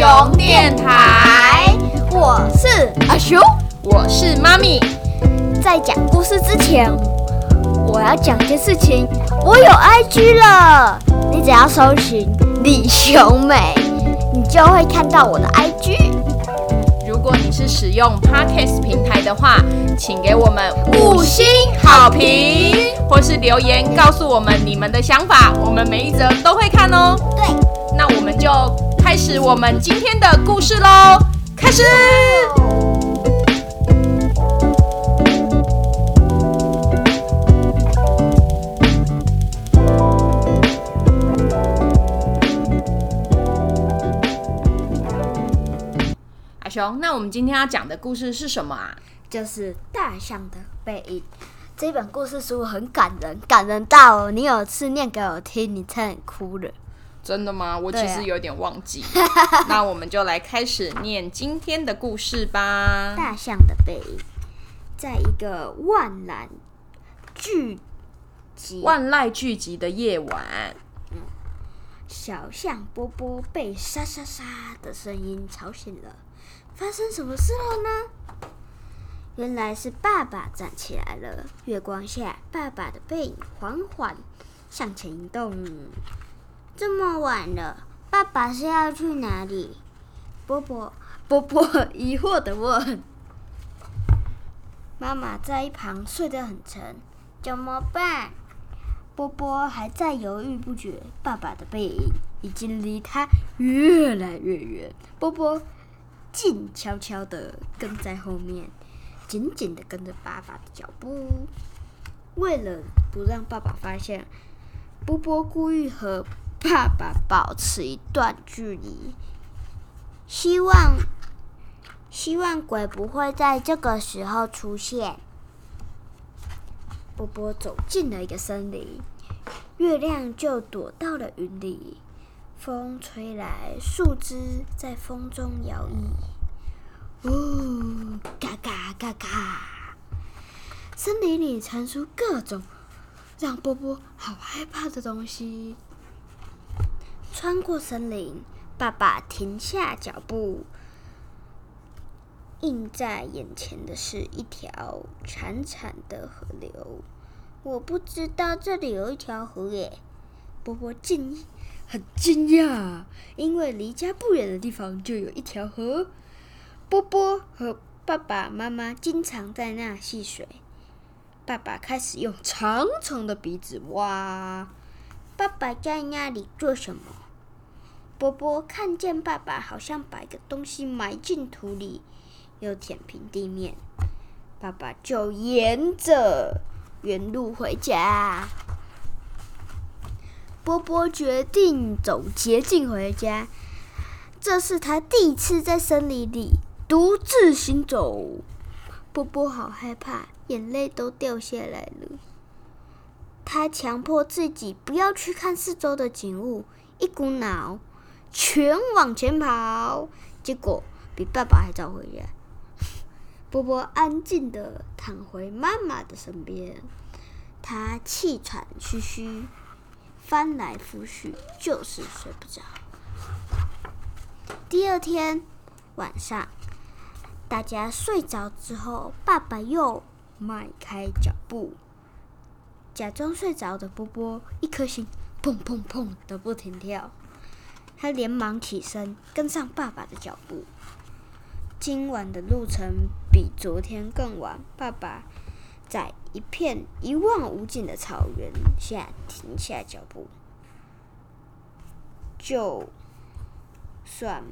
熊电台，我是阿熊，我是妈咪。在讲故事之前，我要讲件事情。我有 IG 了，你只要搜寻李雄美，你就会看到我的 IG。如果你是使用 Podcast 平台的话，请给我们五星好评，或是留言告诉我们你们的想法，我们每一则都会看哦。对，那我们就开始我们今天的故事喽，开始。阿雄，那我们今天要讲的故事是什么啊？就是《大象的背影》这本故事书很感人，感人到你有次念给我听，你差点哭了。真的吗？我其实有点忘记。那我们就来开始念今天的故事吧。《大象的背影》在一个万籁聚集、万籁俱寂的夜晚，小象波波被沙沙沙的声音吵醒了。发生什么事了呢？原来是爸爸站起来了。月光下，爸爸的背影缓缓向前移动。这么晚了，爸爸是要去哪里？波波波波 疑惑的问。妈妈在一旁睡得很沉，怎么办？波波还在犹豫不决。爸爸的背影已经离他越来越远。波波。静悄悄地跟在后面，紧紧地跟着爸爸的脚步。为了不让爸爸发现，波波故意和爸爸保持一段距离，希望希望鬼不会在这个时候出现。波波走进了一个森林，月亮就躲到了云里。风吹来，树枝在风中摇曳。呜，嘎嘎嘎嘎！森林里传出各种让波波好害怕的东西。穿过森林，爸爸停下脚步。映在眼前的是一条潺潺的河流。我不知道这里有一条河耶！波波惊。很惊讶，因为离家不远的地方就有一条河。波波和爸爸妈妈经常在那戏水。爸爸开始用长长的鼻子挖。爸爸在那里做什么？波波看见爸爸好像把一个东西埋进土里，又舔平地面。爸爸就沿着原路回家。波波决定走捷径回家。这是他第一次在森林里独自行走。波波好害怕，眼泪都掉下来了。他强迫自己不要去看四周的景物，一股脑全往前跑。结果比爸爸还早回家。波波安静的躺回妈妈的身边，他气喘吁吁。翻来覆去就是睡不着。第二天晚上，大家睡着之后，爸爸又迈开脚步，假装睡着的波波一颗心砰砰砰的不停跳。他连忙起身跟上爸爸的脚步。今晚的路程比昨天更晚，爸爸。在一片一望无尽的草原下停下脚步，就算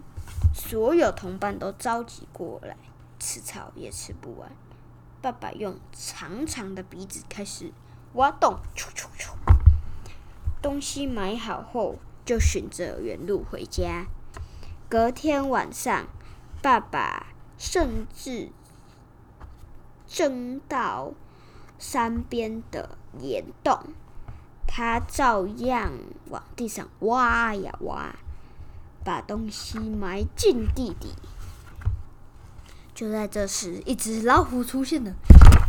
所有同伴都着急过来吃草，也吃不完。爸爸用长长的鼻子开始挖洞，东西买好后，就选择原路回家。隔天晚上，爸爸甚至争到。山边的岩洞，他照样往地上挖呀挖，把东西埋进地底。就在这时，一只老虎出现了，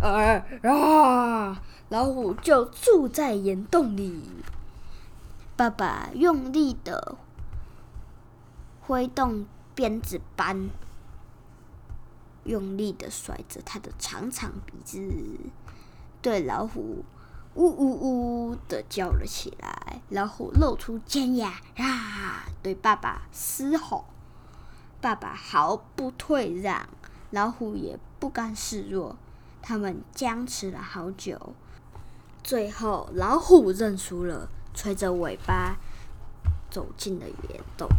啊！老虎就住在岩洞里。爸爸用力的挥动鞭子般用力的甩着他的长长鼻子，对老虎呜呜呜的叫了起来。老虎露出尖牙，啊，对爸爸嘶吼。爸爸毫不退让，老虎也不甘示弱。他们僵持了好久，最后老虎认输了，吹着尾巴走进了岩洞。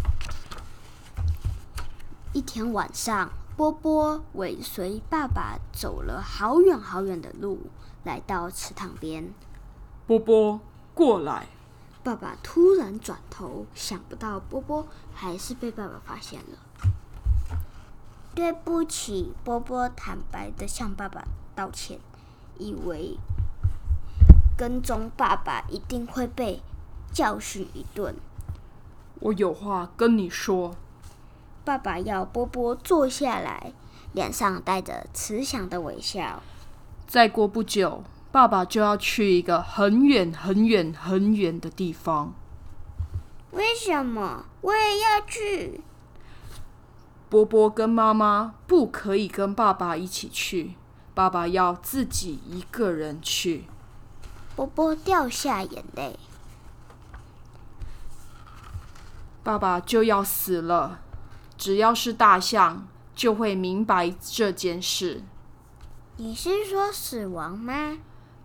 一天晚上，波波尾随爸爸走了好远好远的路，来到池塘边。波波，过来！爸爸突然转头，想不到波波还是被爸爸发现了。对不起，波波坦白的向爸爸道歉，以为跟踪爸爸一定会被教训一顿。我有话跟你说。爸爸要波波坐下来，脸上带着慈祥的微笑。再过不久，爸爸就要去一个很远、很远、很远的地方。为什么我也要去？波波跟妈妈不可以跟爸爸一起去，爸爸要自己一个人去。波波掉下眼泪。爸爸就要死了。只要是大象，就会明白这件事。你是说死亡吗？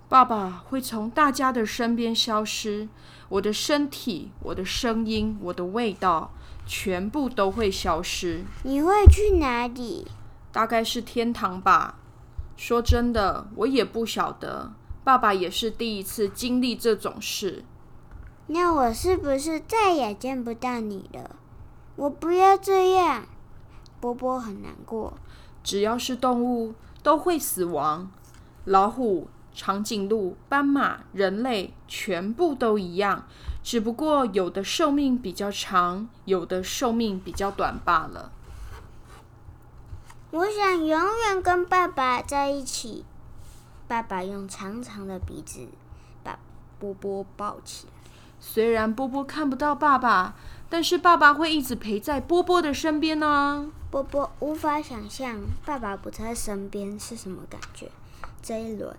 爸爸会从大家的身边消失，我的身体、我的声音、我的味道，全部都会消失。你会去哪里？大概是天堂吧。说真的，我也不晓得。爸爸也是第一次经历这种事。那我是不是再也见不到你了？我不要这样，波波很难过。只要是动物都会死亡，老虎、长颈鹿、斑马、人类全部都一样，只不过有的寿命比较长，有的寿命比较短罢了。我想永远跟爸爸在一起。爸爸用长长的鼻子把波波抱起来。虽然波波看不到爸爸。但是爸爸会一直陪在波波的身边呢。波波无法想象爸爸不在身边是什么感觉。这一轮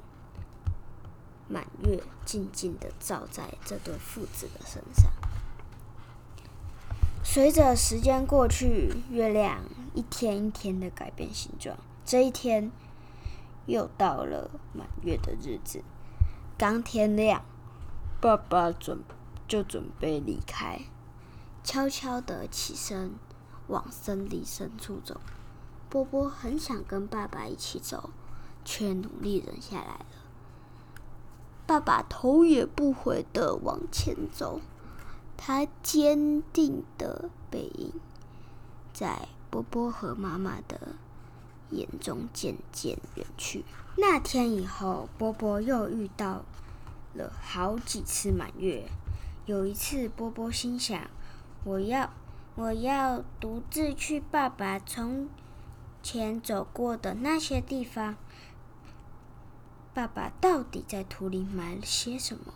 满月静静的照在这对父子的身上。随着时间过去，月亮一天一天的改变形状。这一天又到了满月的日子。刚天亮，爸爸准就准备离开。悄悄的起身，往森林深处走。波波很想跟爸爸一起走，却努力忍下来了。爸爸头也不回的往前走，他坚定的背影，在波波和妈妈的眼中渐渐远去。那天以后，波波又遇到了好几次满月。有一次，波波心想。我要，我要独自去爸爸从前走过的那些地方。爸爸到底在土里埋了些什么？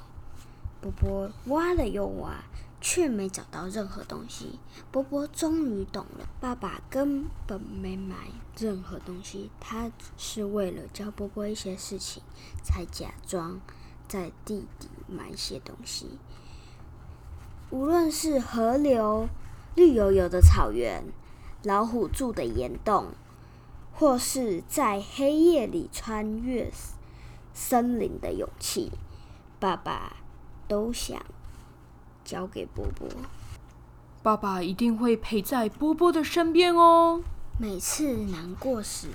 波波挖了又挖，却没找到任何东西。波波终于懂了，爸爸根本没埋任何东西，他是为了教波波一些事情，才假装在地底埋些东西。无论是河流、绿油油的草原、老虎住的岩洞，或是在黑夜里穿越森林的勇气，爸爸都想交给波波。爸爸一定会陪在波波的身边哦。每次难过时，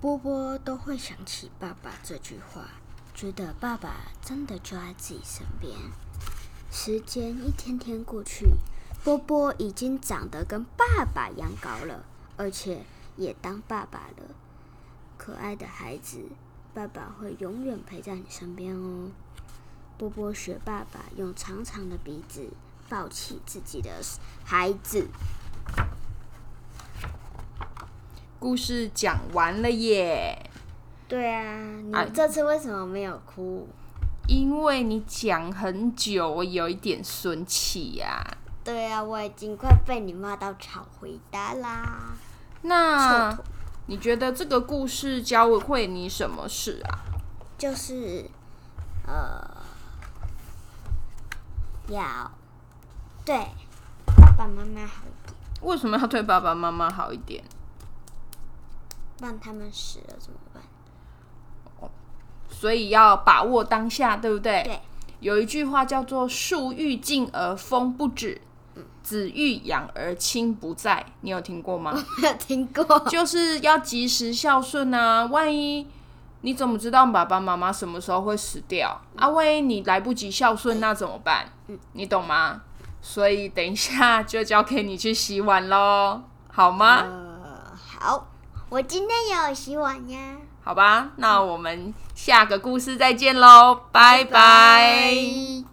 波波都会想起爸爸这句话，觉得爸爸真的就在自己身边。时间一天天过去，波波已经长得跟爸爸一样高了，而且也当爸爸了。可爱的孩子，爸爸会永远陪在你身边哦。波波学爸爸，用长长的鼻子抱起自己的孩子。故事讲完了耶。对啊，你这次为什么没有哭？因为你讲很久，我有一点生气呀。对啊，我已经快被你骂到吵回答啦。那你觉得这个故事教会你什么事啊？就是呃，要对爸爸妈妈好一点，为什么要对爸爸妈妈好一点？不然他们死了怎么办？所以要把握当下，对不对？对。有一句话叫做“树欲静而风不止，子欲养而亲不在”，你有听过吗？没有听过。就是要及时孝顺啊！万一你怎么知道爸爸妈妈什么时候会死掉啊？万一你来不及孝顺，那怎么办？你懂吗？所以等一下就交给你去洗碗喽，好吗？呃，好，我今天也有洗碗呀。好吧，那我们下个故事再见喽，拜拜。